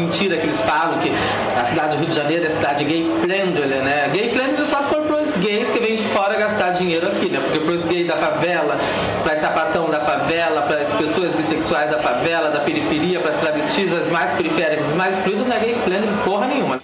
mentiras que eles falam, que a cidade do Rio de Janeiro é a cidade gay friendly, né? Gay friendly só se for pros gays que vêm de fora gastar dinheiro aqui, né? Porque pros gays da favela, para sapatão da favela, para as pessoas bissexuais da favela, da periferia, para as travestis, as mais periféricas, as mais excluídas, não é gay friendly porra nenhuma.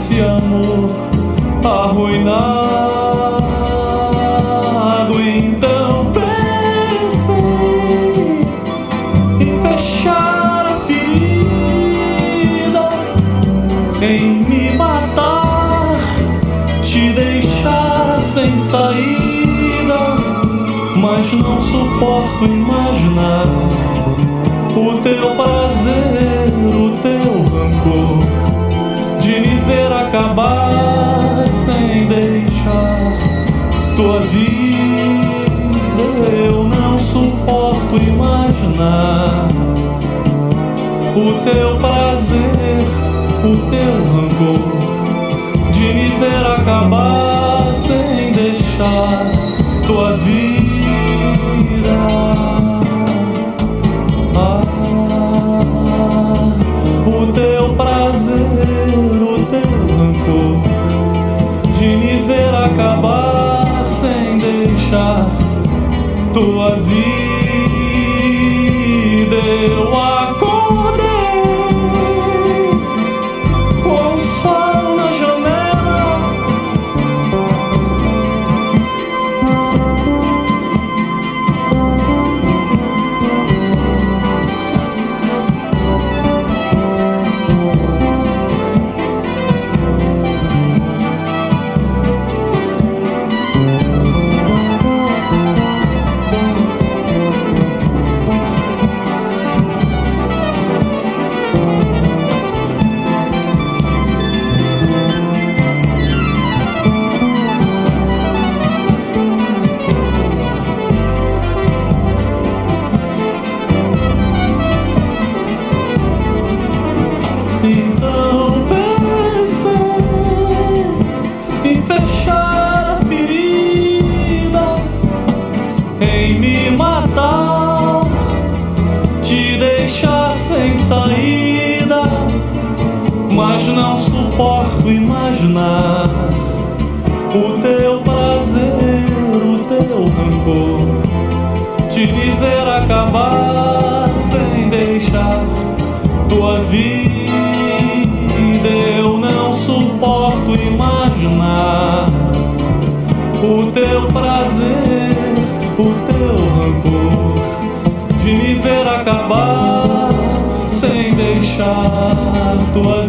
esse amor arruinado. Então pensei em fechar a ferida, em me matar, te deixar sem saída, mas não suporto. tua vida eu não suporto imaginar o teu prazer, o teu rancor de me ver acabar sem deixar tua vida. tua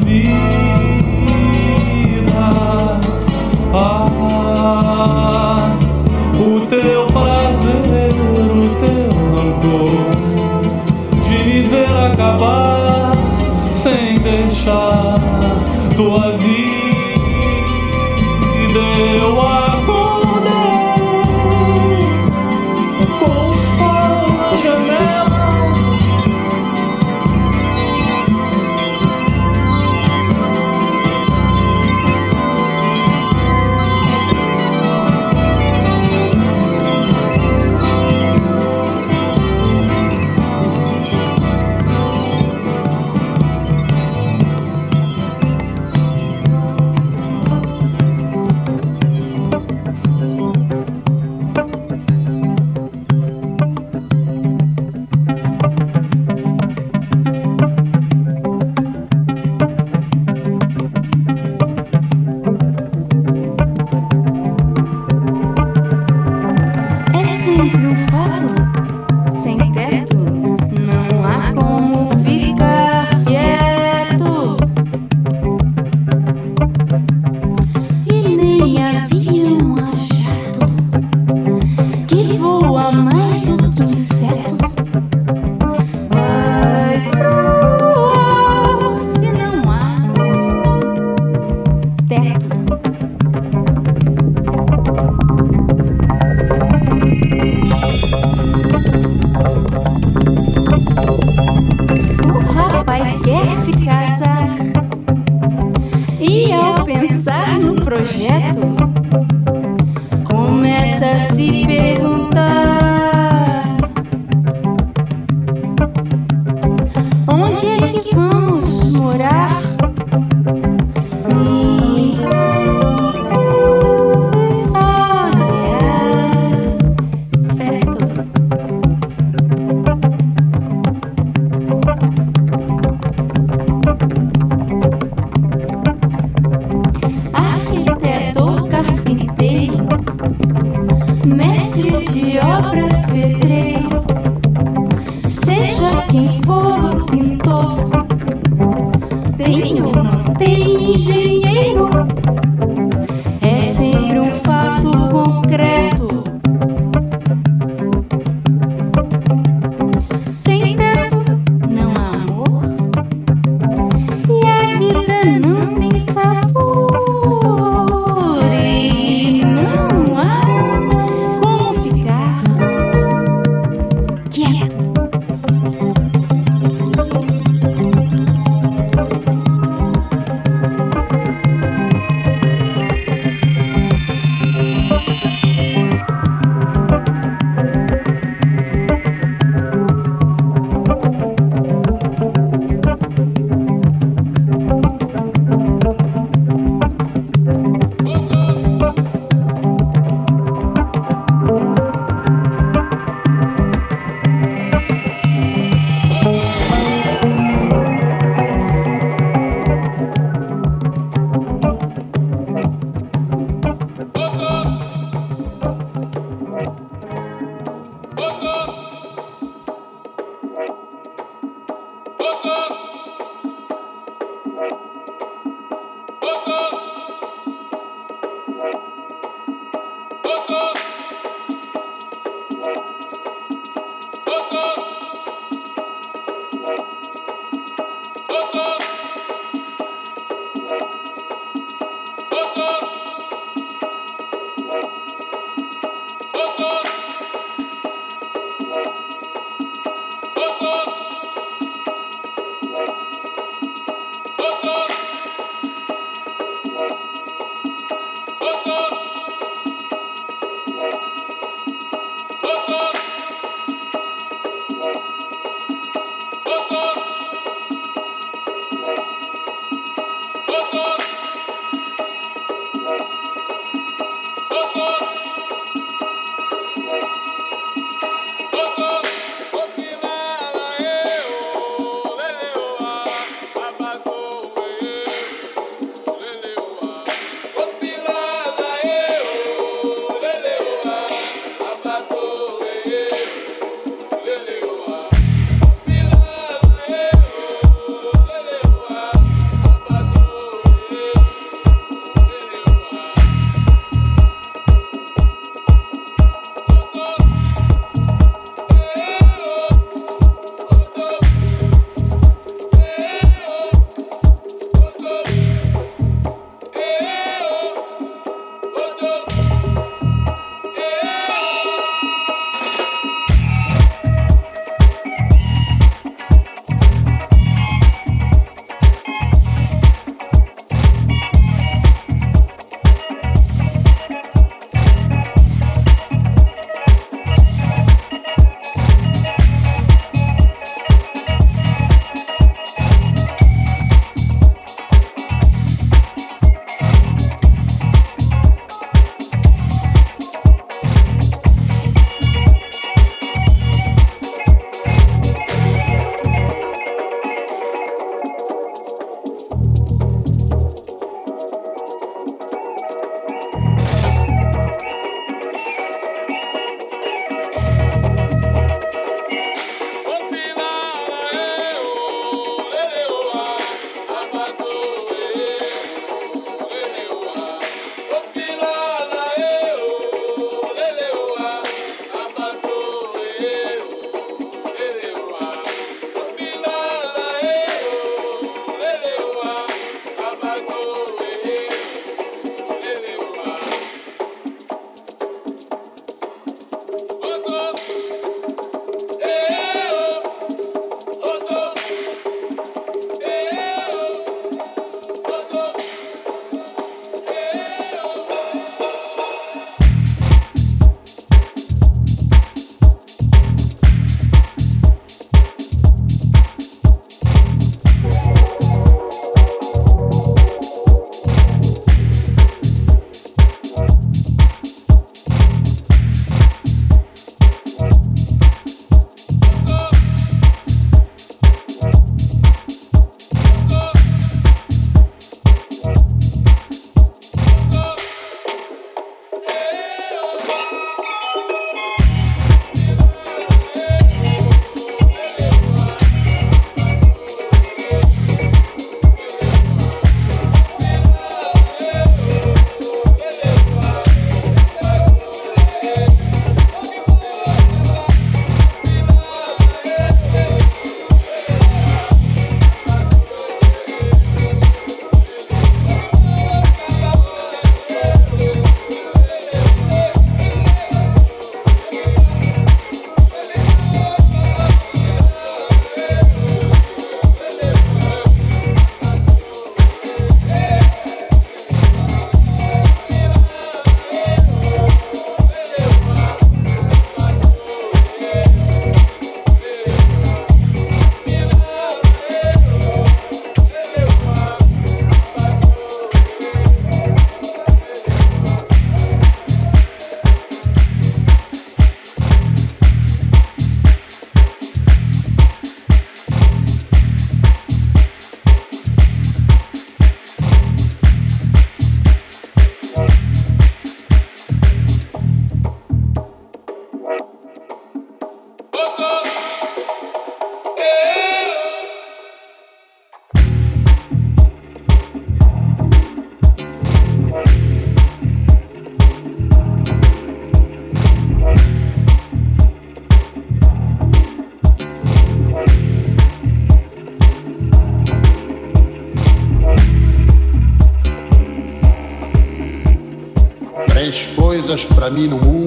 coisas para mim no mundo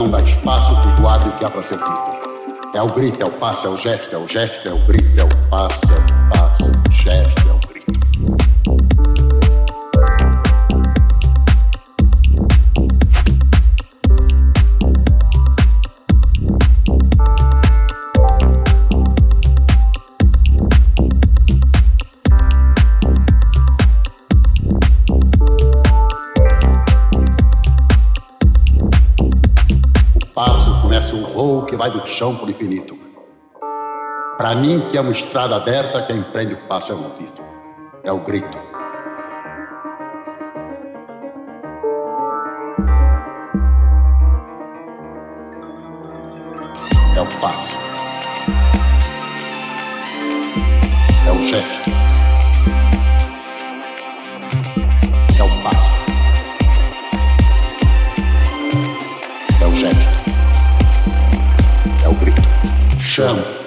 não dá espaço pro guarda que há para ser dito. É o grito, é o passo, é o gesto, é o gesto, é o grito, é o passo, é o passo, é o gesto, vai do chão pro infinito. Para mim, que é uma estrada aberta, quem prende o passo é um grito. É o grito. É o passo. É o gesto. Sham.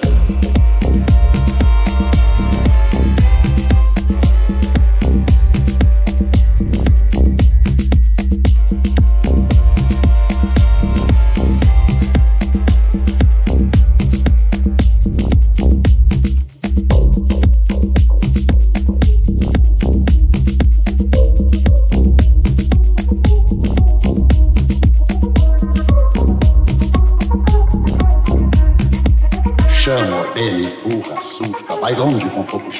Assusta, vai longe com pouco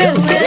Hey,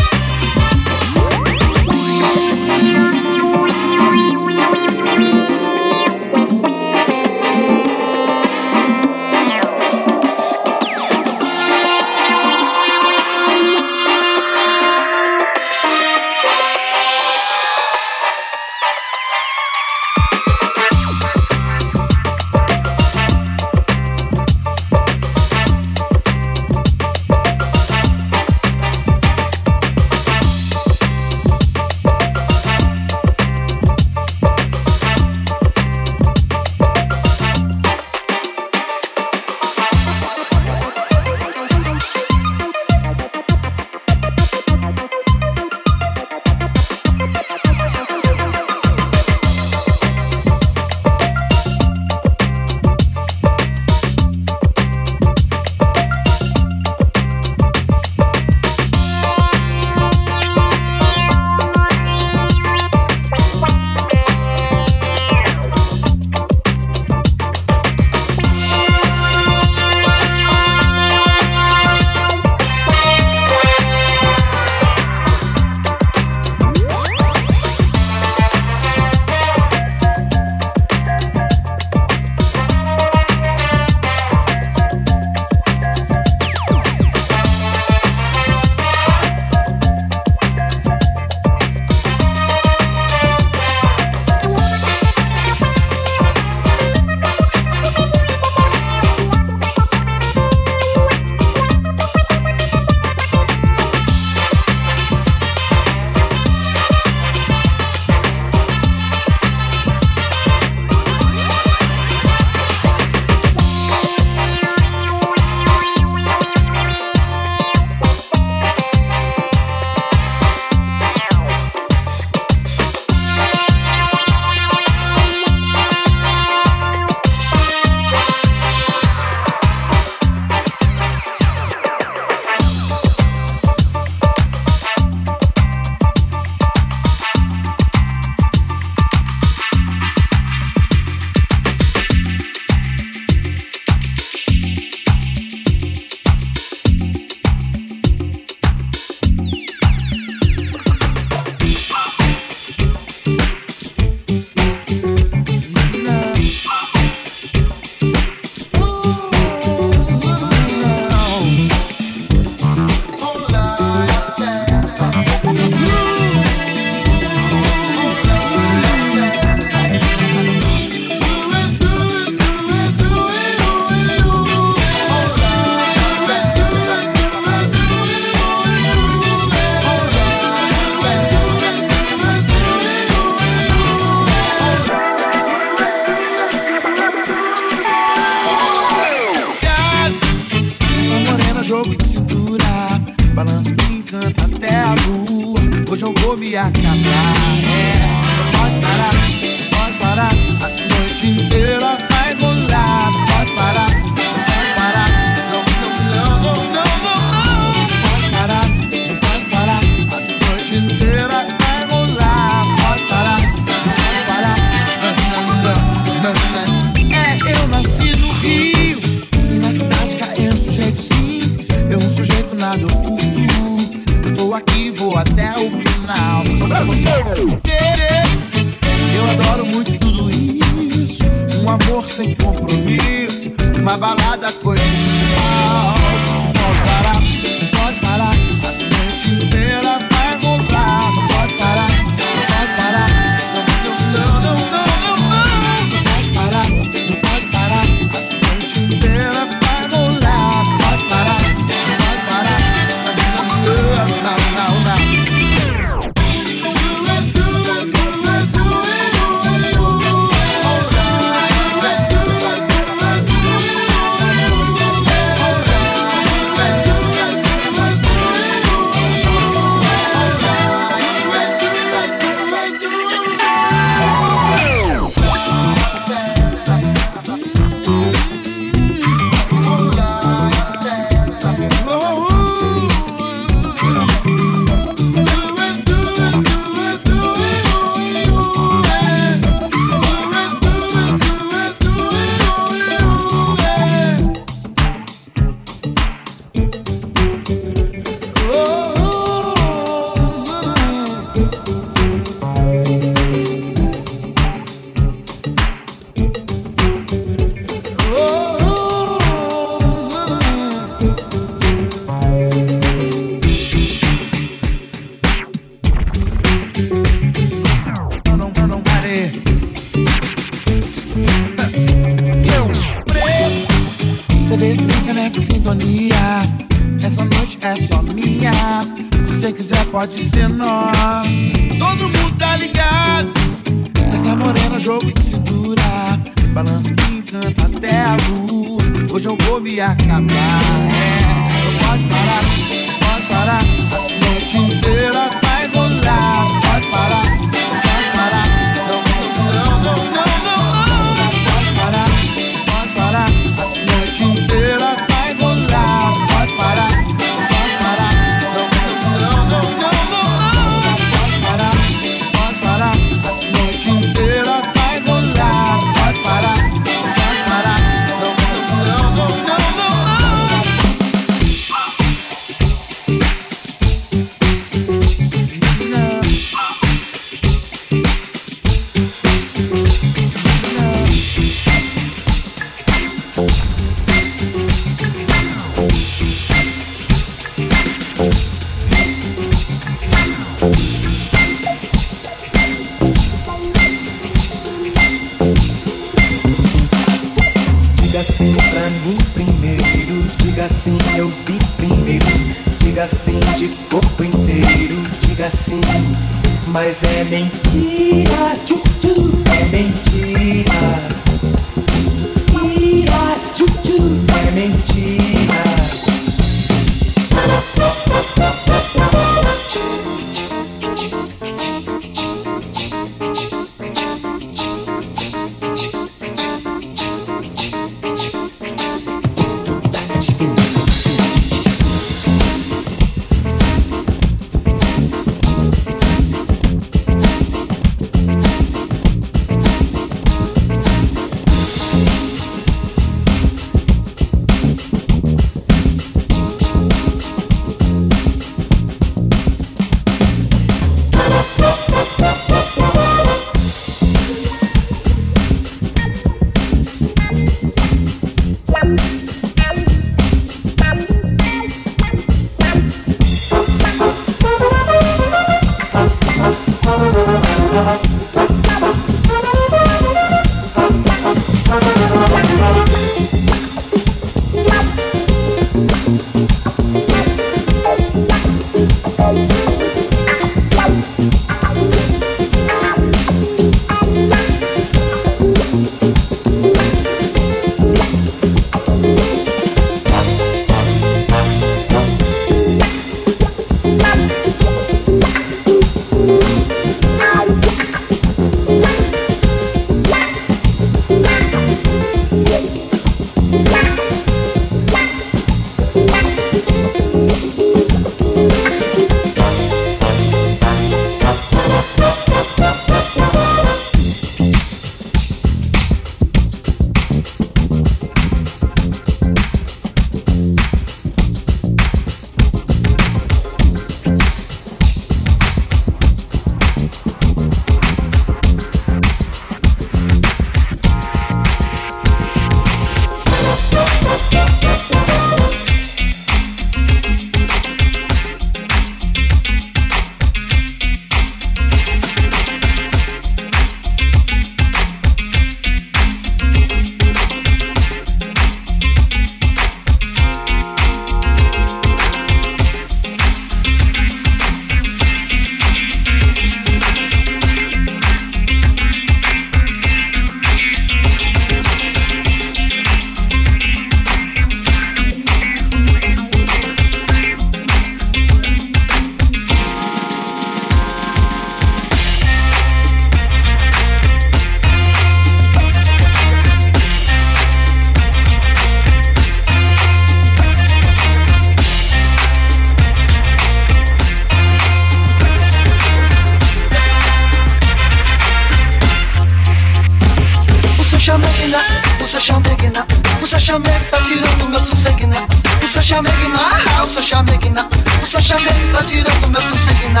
Usa chameguina, usa chameguina, usa chamegue, tá tirando meu sosseguina.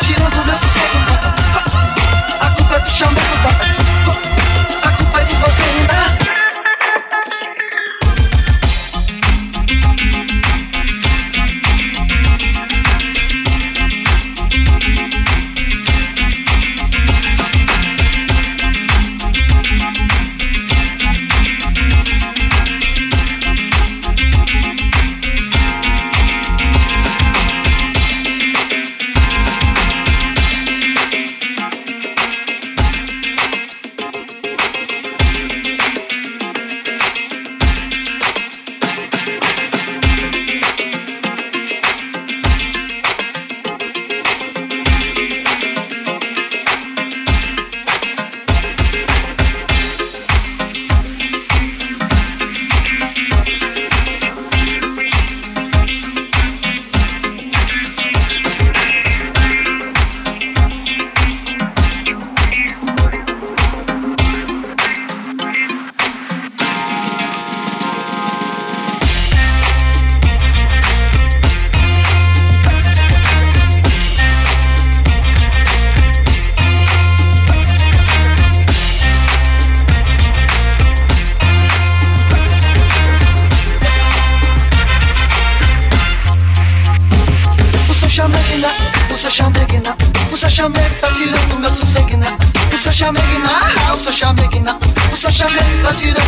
Tirando meu sosseguina. A culpa é do chamego, a culpa é de você ainda. Jamais quand tu l'as